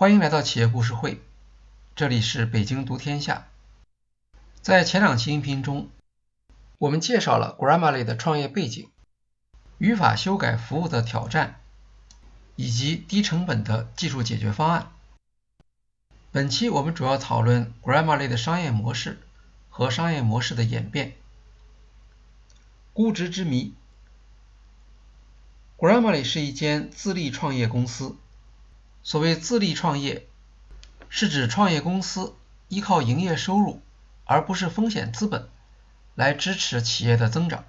欢迎来到企业故事会，这里是北京读天下。在前两期音频中，我们介绍了 Grammarly 的创业背景、语法修改服务的挑战，以及低成本的技术解决方案。本期我们主要讨论 Grammarly 的商业模式和商业模式的演变。估值之谜，Grammarly 是一间自立创业公司。所谓自立创业，是指创业公司依靠营业收入，而不是风险资本，来支持企业的增长。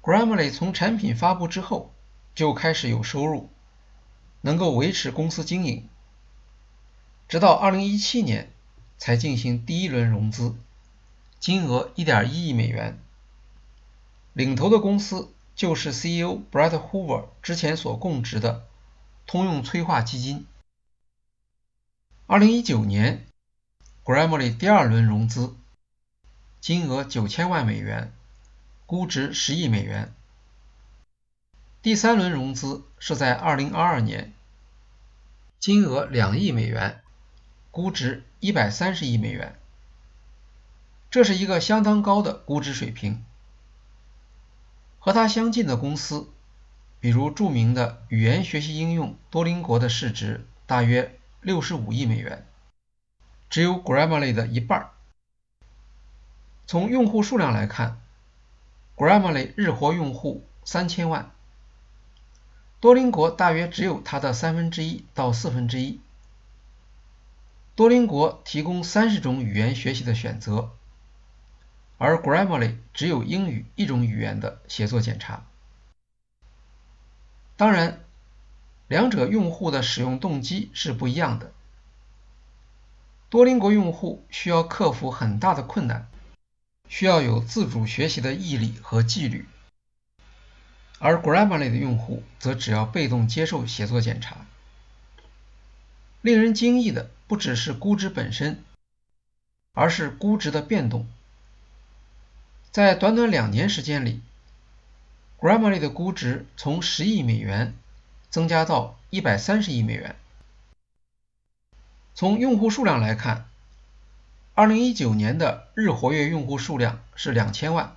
Grammarly 从产品发布之后就开始有收入，能够维持公司经营，直到2017年才进行第一轮融资，金额1.1亿美元。领头的公司就是 CEO Brett Hoover 之前所供职的。通用催化基金。二零一九年，Grammarly 第二轮融资，金额九千万美元，估值十亿美元。第三轮融资是在二零二二年，金额两亿美元，估值一百三十亿美元。这是一个相当高的估值水平。和它相近的公司。比如著名的语言学习应用多邻国的市值大约六十五亿美元，只有 Grammarly 的一半。从用户数量来看，Grammarly 日活用户三千万，多邻国大约只有它的三分之一到四分之一。多邻国提供三十种语言学习的选择，而 Grammarly 只有英语一种语言的写作检查。当然，两者用户的使用动机是不一样的。多邻国用户需要克服很大的困难，需要有自主学习的毅力和纪律，而 Grammarly 的用户则只要被动接受写作检查。令人惊异的不只是估值本身，而是估值的变动。在短短两年时间里。Grammarly 的估值从十亿美元增加到一百三十亿美元。从用户数量来看，二零一九年的日活跃用户数量是两千万，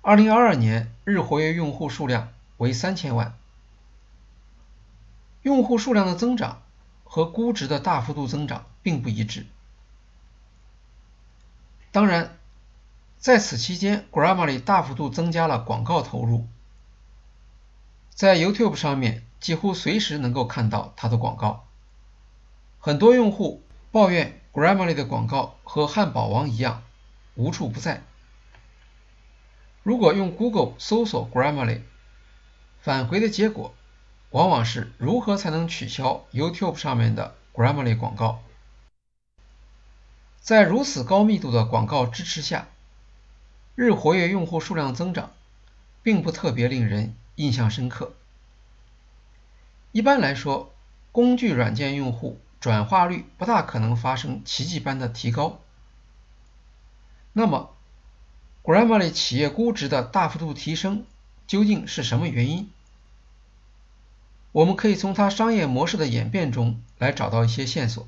二零二二年日活跃用户数量为三千万。用户数量的增长和估值的大幅度增长并不一致。当然。在此期间，Grammarly 大幅度增加了广告投入，在 YouTube 上面几乎随时能够看到它的广告。很多用户抱怨 Grammarly 的广告和汉堡王一样无处不在。如果用 Google 搜索 Grammarly，返回的结果往往是如何才能取消 YouTube 上面的 Grammarly 广告。在如此高密度的广告支持下，日活跃用户数量增长，并不特别令人印象深刻。一般来说，工具软件用户转化率不大可能发生奇迹般的提高。那么，Grammarly 企业估值的大幅度提升究竟是什么原因？我们可以从它商业模式的演变中来找到一些线索。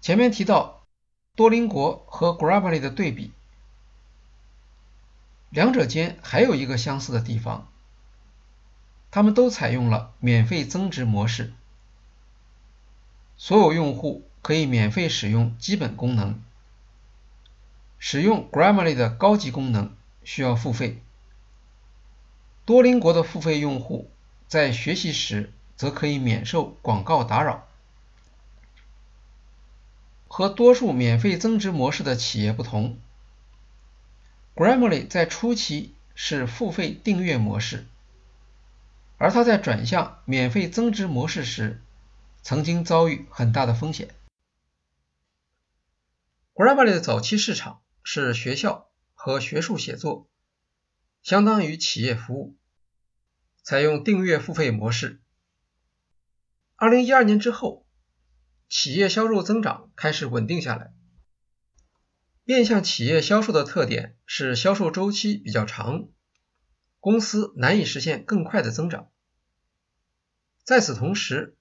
前面提到。多邻国和 Grammarly 的对比，两者间还有一个相似的地方，他们都采用了免费增值模式，所有用户可以免费使用基本功能，使用 Grammarly 的高级功能需要付费。多邻国的付费用户在学习时则可以免受广告打扰。和多数免费增值模式的企业不同，Grammarly 在初期是付费订阅模式，而它在转向免费增值模式时，曾经遭遇很大的风险。Grammarly 的早期市场是学校和学术写作，相当于企业服务，采用订阅付费模式。二零一二年之后。企业销售增长开始稳定下来。面向企业销售的特点是销售周期比较长，公司难以实现更快的增长。在此同时，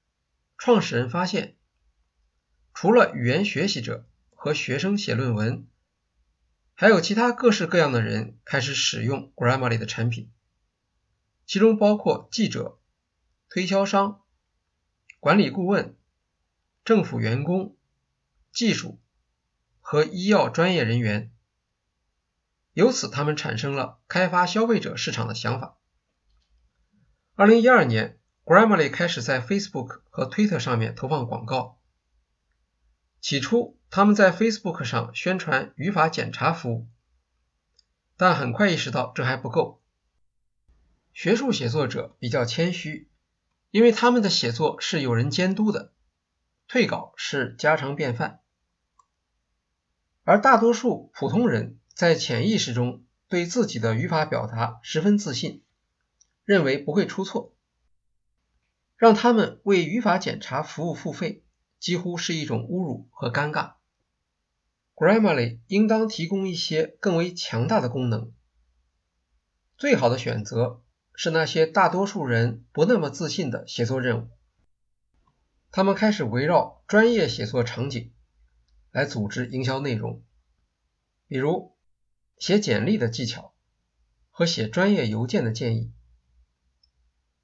创始人发现，除了语言学习者和学生写论文，还有其他各式各样的人开始使用 Grammarly 的产品，其中包括记者、推销商、管理顾问、政府员工、技术和医药专业人员。由此，他们产生了开发消费者市场的想法。二零一二年，Grammarly 开始在 Facebook 和 Twitter 上面投放广告。起初，他们在 Facebook 上宣传语法检查服务，但很快意识到这还不够。学术写作者比较谦虚，因为他们的写作是有人监督的，退稿是家常便饭。而大多数普通人。在潜意识中对自己的语法表达十分自信，认为不会出错，让他们为语法检查服务付费几乎是一种侮辱和尴尬。Grammarly 应当提供一些更为强大的功能。最好的选择是那些大多数人不那么自信的写作任务。他们开始围绕专业写作场景来组织营销内容，比如。写简历的技巧和写专业邮件的建议，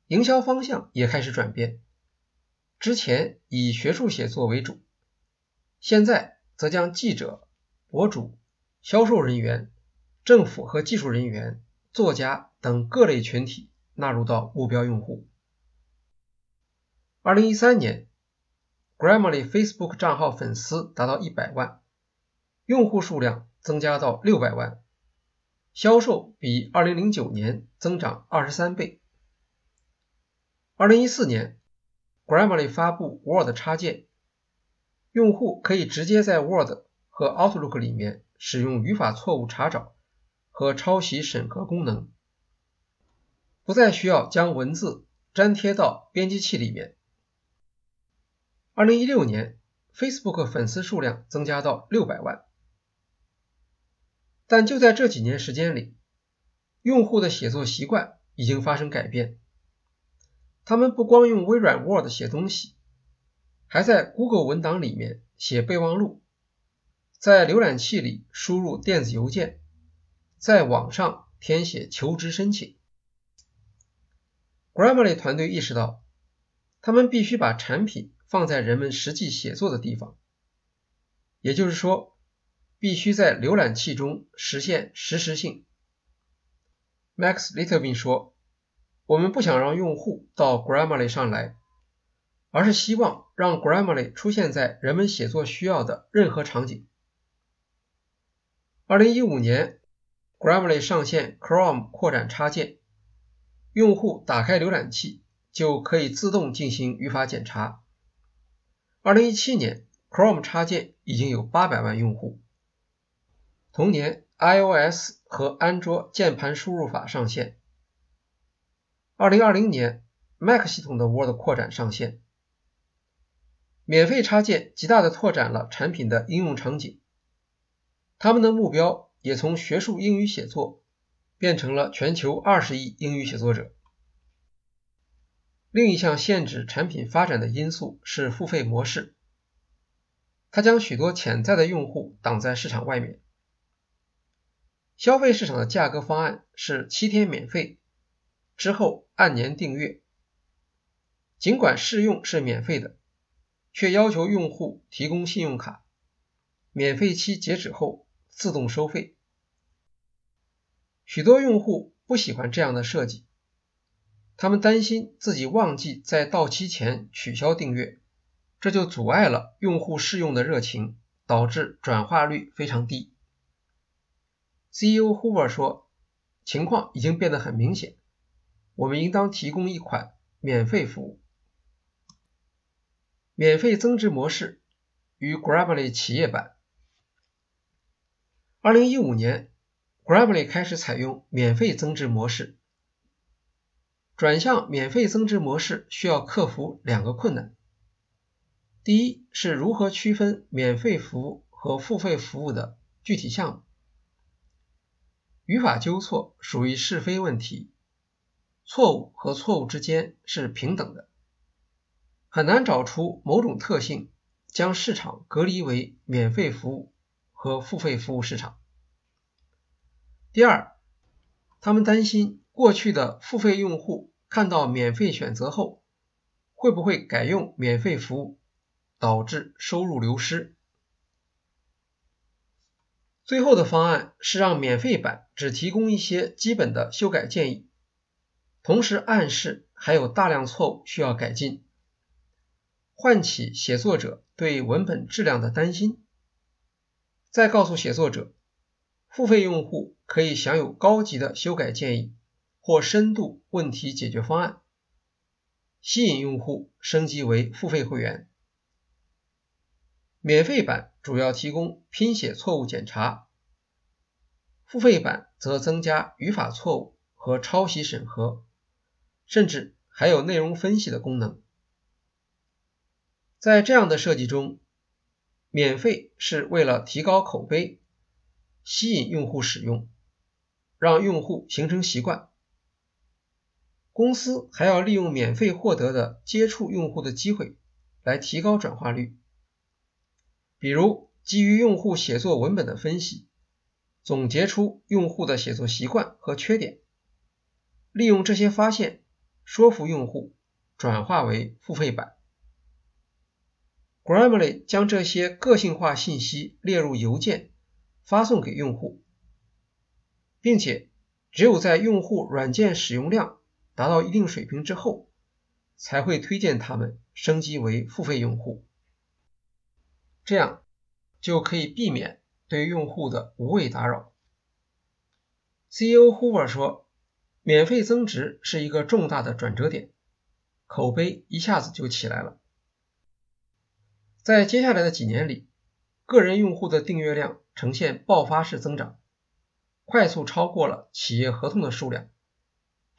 营销方向也开始转变。之前以学术写作为主，现在则将记者、博主、销售人员、政府和技术人员、作家等各类群体纳入到目标用户。二零一三年，Grammarly Facebook 账号粉丝达到一百万，用户数量。增加到六百万，销售比二零零九年增长二十三倍。二零一四年，Grammarly 发布 Word 插件，用户可以直接在 Word 和 Outlook 里面使用语法错误查找和抄袭审核功能，不再需要将文字粘贴到编辑器里面。二零一六年，Facebook 粉丝数量增加到六百万。但就在这几年时间里，用户的写作习惯已经发生改变。他们不光用微软 Word 写东西，还在 Google 文档里面写备忘录，在浏览器里输入电子邮件，在网上填写求职申请。Grammarly 团队意识到，他们必须把产品放在人们实际写作的地方，也就是说。必须在浏览器中实现实时性。Max Littlebin 说：“我们不想让用户到 Grammarly 上来，而是希望让 Grammarly 出现在人们写作需要的任何场景。” 2015年，Grammarly 上线 Chrome 扩展插件，用户打开浏览器就可以自动进行语法检查。2017年，Chrome 插件已经有800万用户。同年，iOS 和安卓键盘输入法上线。二零二零年，Mac 系统的 Word 扩展上线。免费插件极大的拓展了产品的应用场景。他们的目标也从学术英语写作变成了全球二十亿英语写作者。另一项限制产品发展的因素是付费模式，它将许多潜在的用户挡在市场外面。消费市场的价格方案是七天免费，之后按年订阅。尽管试用是免费的，却要求用户提供信用卡，免费期截止后自动收费。许多用户不喜欢这样的设计，他们担心自己忘记在到期前取消订阅，这就阻碍了用户试用的热情，导致转化率非常低。CEO Hoover 说：“情况已经变得很明显，我们应当提供一款免费服务。免费增值模式与 Grammarly 企业版。2015年，Grammarly 开始采用免费增值模式。转向免费增值模式需要克服两个困难：第一是如何区分免费服务和付费服务的具体项目。”语法纠错属于是非问题，错误和错误之间是平等的，很难找出某种特性将市场隔离为免费服务和付费服务市场。第二，他们担心过去的付费用户看到免费选择后，会不会改用免费服务，导致收入流失。最后的方案是让免费版只提供一些基本的修改建议，同时暗示还有大量错误需要改进，唤起写作者对文本质量的担心，再告诉写作者。付费用户可以享有高级的修改建议或深度问题解决方案，吸引用户升级为付费会员。免费版主要提供拼写错误检查，付费版则增加语法错误和抄袭审核，甚至还有内容分析的功能。在这样的设计中，免费是为了提高口碑。吸引用户使用，让用户形成习惯。公司还要利用免费获得的接触用户的机会来提高转化率。比如，基于用户写作文本的分析，总结出用户的写作习惯和缺点，利用这些发现说服用户转化为付费版。Grammarly 将这些个性化信息列入邮件。发送给用户，并且只有在用户软件使用量达到一定水平之后，才会推荐他们升级为付费用户。这样就可以避免对用户的无谓打扰。CEO Hoover 说：“免费增值是一个重大的转折点，口碑一下子就起来了。在接下来的几年里，个人用户的订阅量。”呈现爆发式增长，快速超过了企业合同的数量，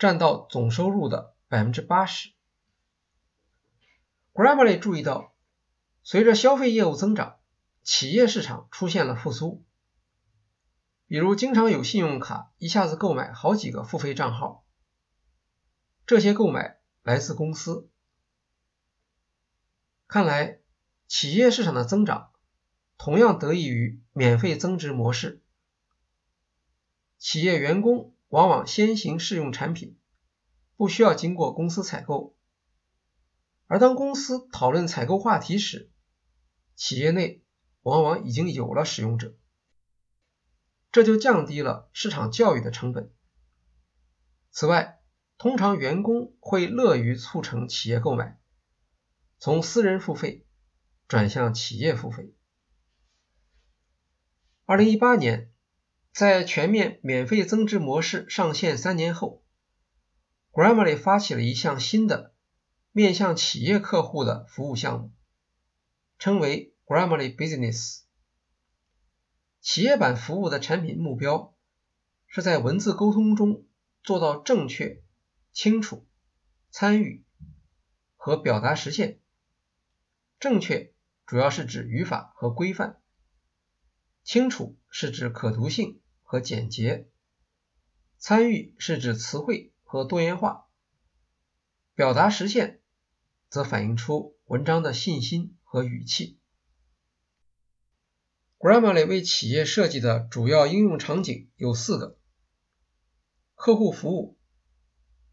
占到总收入的百分之八十。Grammarly 注意到，随着消费业务增长，企业市场出现了复苏。比如，经常有信用卡一下子购买好几个付费账号，这些购买来自公司。看来，企业市场的增长。同样得益于免费增值模式，企业员工往往先行试用产品，不需要经过公司采购。而当公司讨论采购话题时，企业内往往已经有了使用者，这就降低了市场教育的成本。此外，通常员工会乐于促成企业购买，从私人付费转向企业付费。二零一八年，在全面免费增值模式上线三年后，Grammarly 发起了一项新的面向企业客户的服务项目，称为 Grammarly Business。企业版服务的产品目标是在文字沟通中做到正确、清楚、参与和表达实现。正确主要是指语法和规范。清楚是指可读性和简洁，参与是指词汇和多元化，表达实现则反映出文章的信心和语气。Grammarly 为企业设计的主要应用场景有四个：客户服务、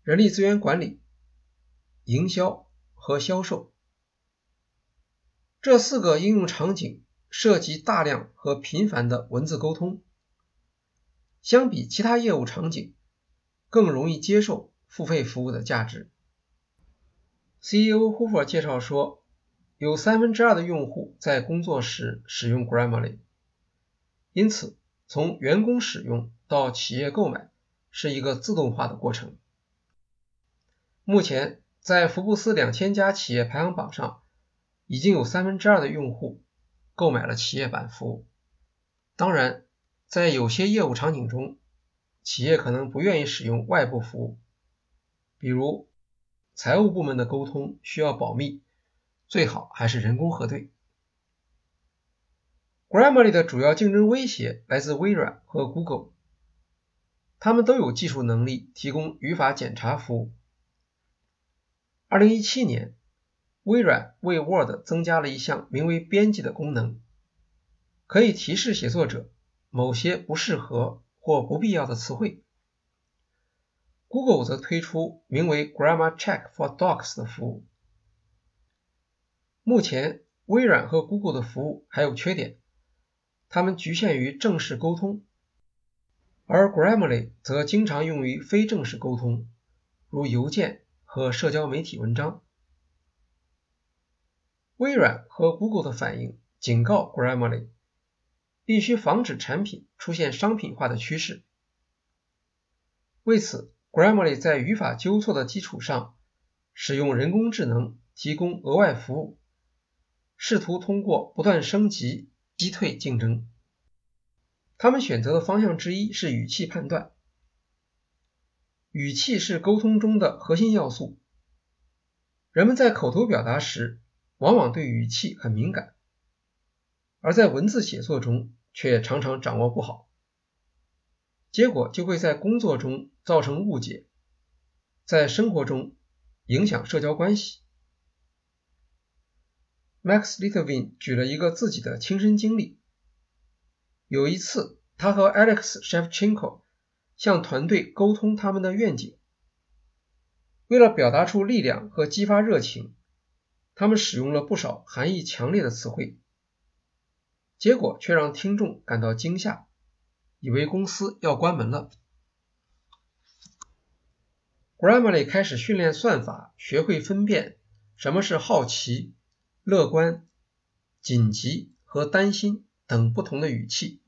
人力资源管理、营销和销售。这四个应用场景。涉及大量和频繁的文字沟通，相比其他业务场景，更容易接受付费服务的价值。CEO Hoover 介绍说，有三分之二的用户在工作时使用 Grammarly，因此从员工使用到企业购买是一个自动化的过程。目前，在福布斯两千家企业排行榜上，已经有三分之二的用户。购买了企业版服务，当然，在有些业务场景中，企业可能不愿意使用外部服务，比如财务部门的沟通需要保密，最好还是人工核对。Grammarly 的主要竞争威胁来自微软和 Google，他们都有技术能力提供语法检查服务。2017年。微软为 Word 增加了一项名为“编辑”的功能，可以提示写作者某些不适合或不必要的词汇。Google 则推出名为 Grammar Check for Docs 的服务。目前，微软和 Google 的服务还有缺点，它们局限于正式沟通，而 Grammarly 则经常用于非正式沟通，如邮件和社交媒体文章。微软和 Google 的反应警告 Grammarly，必须防止产品出现商品化的趋势。为此，Grammarly 在语法纠错的基础上，使用人工智能提供额外服务。试图通过不断升级击退竞争。他们选择的方向之一是语气判断。语气是沟通中的核心要素。人们在口头表达时往往对语气很敏感，而在文字写作中却常常掌握不好，结果就会在工作中造成误解，在生活中影响社交关系。Max Litvin 举了一个自己的亲身经历。有一次，他和 Alex Shevchenko 向团队沟通他们的愿景。为了表达出力量和激发热情，他们使用了不少含义强烈的词汇，结果却让听众感到惊吓，以为公司要关门了。Grammarly 开始训练算法，学会分辨什么是好奇。乐观、紧急和担心等不同的语气。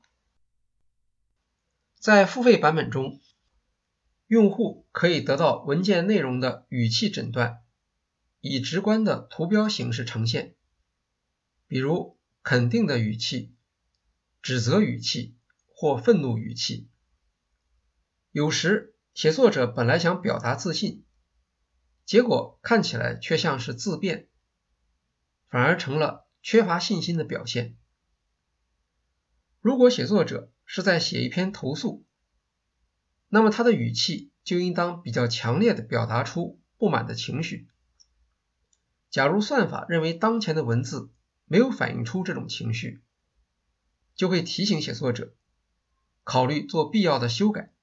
在付费版本中，用户可以得到文件内容的语气诊断，以直观的图标形式呈现，比如肯定的语气、指责语气或愤怒语气。有时，写作者本来想表达自信，结果看起来却像是自辩。反而成了缺乏信心的表现。如果写作者是在写一篇投诉，那么他的语气就应当比较强烈的表达出不满的情绪。假如算法认为当前的文字没有反映出这种情绪，就会提醒写作者考虑做必要的修改。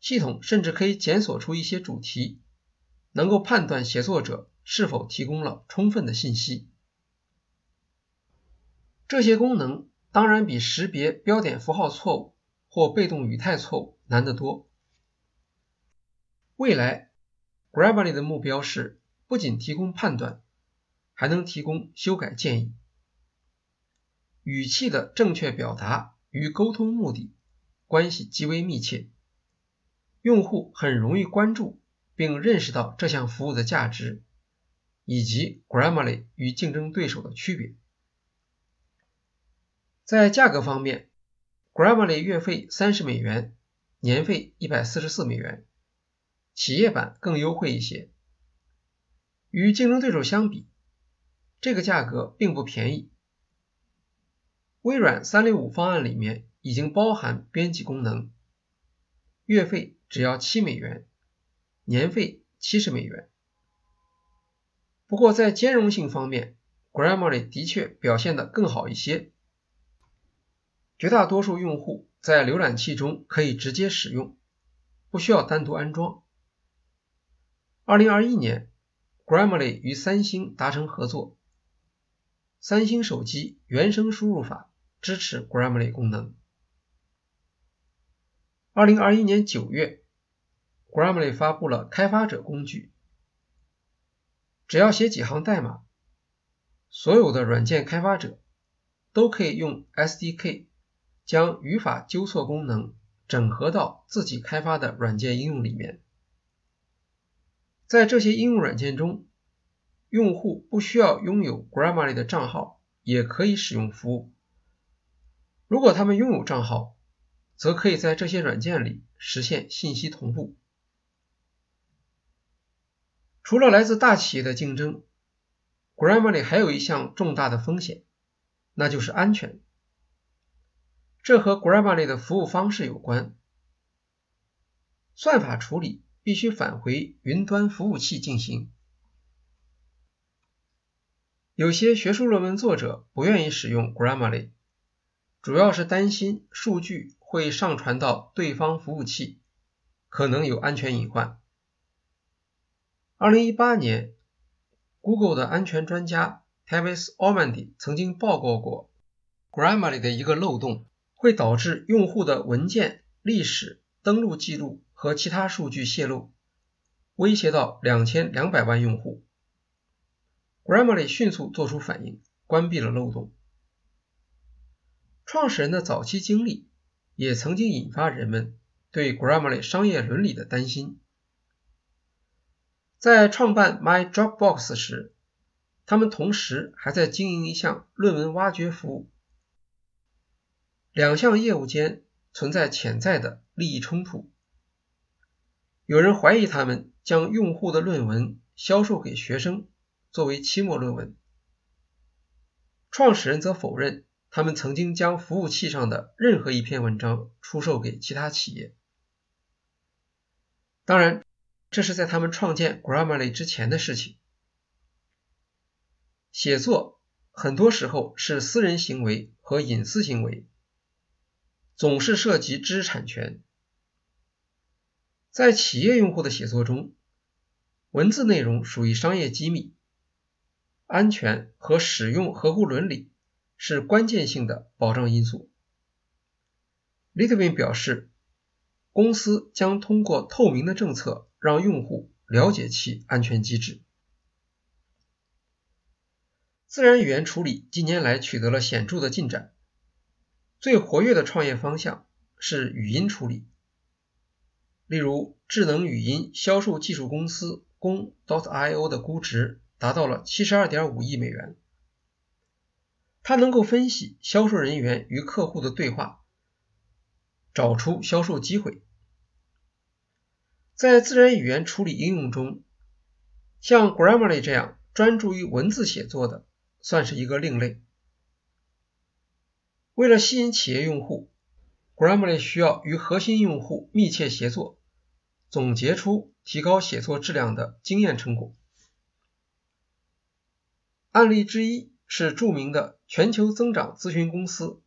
系统甚至可以检索出一些主题，能够判断写作者。是否提供了充分的信息？这些功能当然比识别标点符号错误或被动语态错误难得多。未来，Grammarly 的目标是不仅提供判断，还能提供修改建议。语气的正确表达与沟通目的关系极为密切，用户很容易关注并认识到这项服务的价值。以及 Grammarly 与竞争对手的区别。在价格方面，Grammarly 月费三十美元，年费一百四十四美元，企业版更优惠一些。与竞争对手相比，这个价格并不便宜。微软三六五方案里面已经包含编辑功能，月费只要七美元，年费七十美元。不过，在兼容性方面，Grammarly 的确表现得更好一些。绝大多数用户在浏览器中可以直接使用，不需要单独安装。2021年，Grammarly 与三星达成合作，三星手机原生输入法支持 Grammarly 功能。2021年9月，Grammarly 发布了开发者工具。只要写几行代码，所有的软件开发者都可以用 SDK 将语法纠错功能整合到自己开发的软件应用里面。在这些应用软件中，用户不需要拥有 Grammarly 的账号也可以使用服务。如果他们拥有账号，则可以在这些软件里实现信息同步。除了来自大企业的竞争，Grammarly 还有一项重大的风险，那就是安全。这和 Grammarly 的服务方式有关。算法处理必须返回云端服务器进行。有些学术论文作者不愿意使用 Grammarly，主要是担心数据会上传到对方服务器，可能有安全隐患。2018年，Google 的安全专家 Tavis Ormandy 曾经报告过 Grammarly 的一个漏洞，会导致用户的文件、历史、登录记录和其他数据泄露，威胁到两千两百万用户。Grammarly 迅速做出反应，关闭了漏洞。创始人的早期经历也曾经引发人们对 Grammarly 商业伦理的担心。在创办 My Dropbox 时，他们同时还在经营一项论文挖掘服务，两项业务间存在潜在的利益冲突。有人怀疑他们将用户的论文销售给学生。作为期末论文，创始人则否认他们曾经将服务器上的任何一篇文章出售给其他企业。当然，这是在他们创建 Grammarly 之前的事情。写作很多时候是私人行为和隐私行为，总是涉及知识产权。在企业用户的写作中，文字内容属于商业机密。安全和使用合乎伦理是关键性的保障因素。Litvin 表示，公司将通过透明的政策让用户了解其安全机制。自然语言处理近年来取得了显著的进展，最活跃的创业方向是语音处理。例如，智能语音销售技术公司公 .io 的估值。达到了七十二点五亿美元。它能够分析销售人员与客户的对话，找出销售机会。在自然语言处理应用中，像 Grammarly 这样专注于文字写作的，算是一个另类。为了吸引企业用户，Grammarly 需要与核心用户密切协作，总结出提高写作质量的经验成果。案例之一是著名的全球增长咨询公司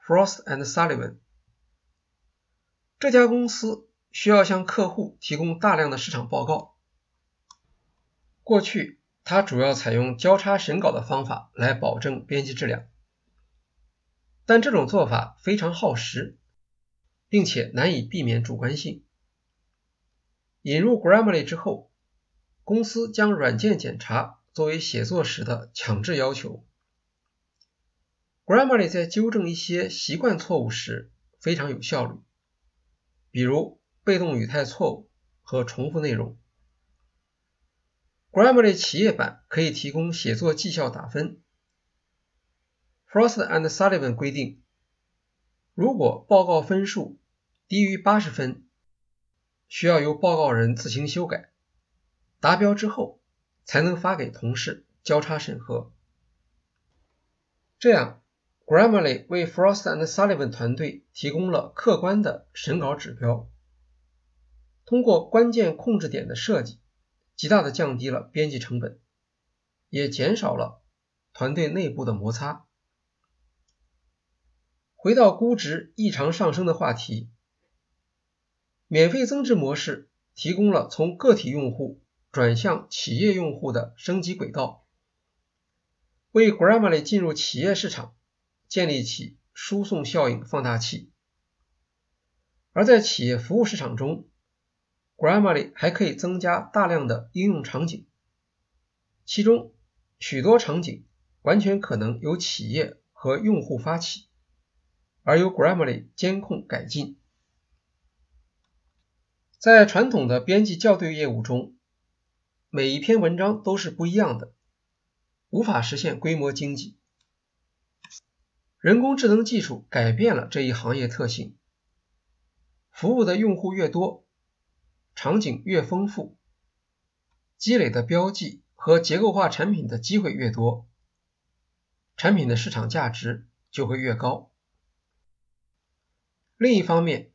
Frost and Sullivan。这家公司需要向客户提供大量的市场报告。过去，它主要采用交叉审稿的方法来保证编辑质量，但这种做法非常耗时，并且难以避免主观性。引入 Grammarly 之后，公司将软件检查。作为写作时的强制要求，Grammarly 在纠正一些习惯错误时非常有效率，比如被动语态错误和重复内容。Grammarly 企业版可以提供写作绩效打分。Frost and Sullivan 规定，如果报告分数低于八十分，需要由报告人自行修改，达标之后。才能发给同事交叉审核。这样，Grammarly 为 Frost and Sullivan 团队提供了客观的审稿指标。通过关键控制点的设计，极大的降低了编辑成本，也减少了团队内部的摩擦。回到估值异常上升的话题，免费增值模式提供了从个体用户。转向企业用户的升级轨道，为 Grammarly 进入企业市场建立起输送效应放大器。而在企业服务市场中，Grammarly 还可以增加大量的应用场景，其中许多场景完全可能由企业和用户发起，而由 Grammarly 监控改进。在传统的编辑校对业务中，每一篇文章都是不一样的，无法实现规模经济。人工智能技术改变了这一行业特性，服务的用户越多，场景越丰富，积累的标记和结构化产品的机会越多，产品的市场价值就会越高。另一方面，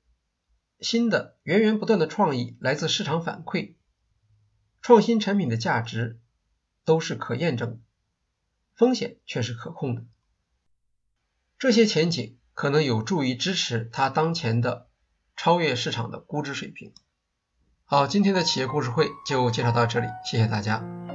新的源源不断的创意来自市场反馈。创新产品的价值都是可验证的，风险却是可控的。这些前景可能有助于支持它当前的超越市场的估值水平。好，今天的企业故事会就介绍到这里，谢谢大家。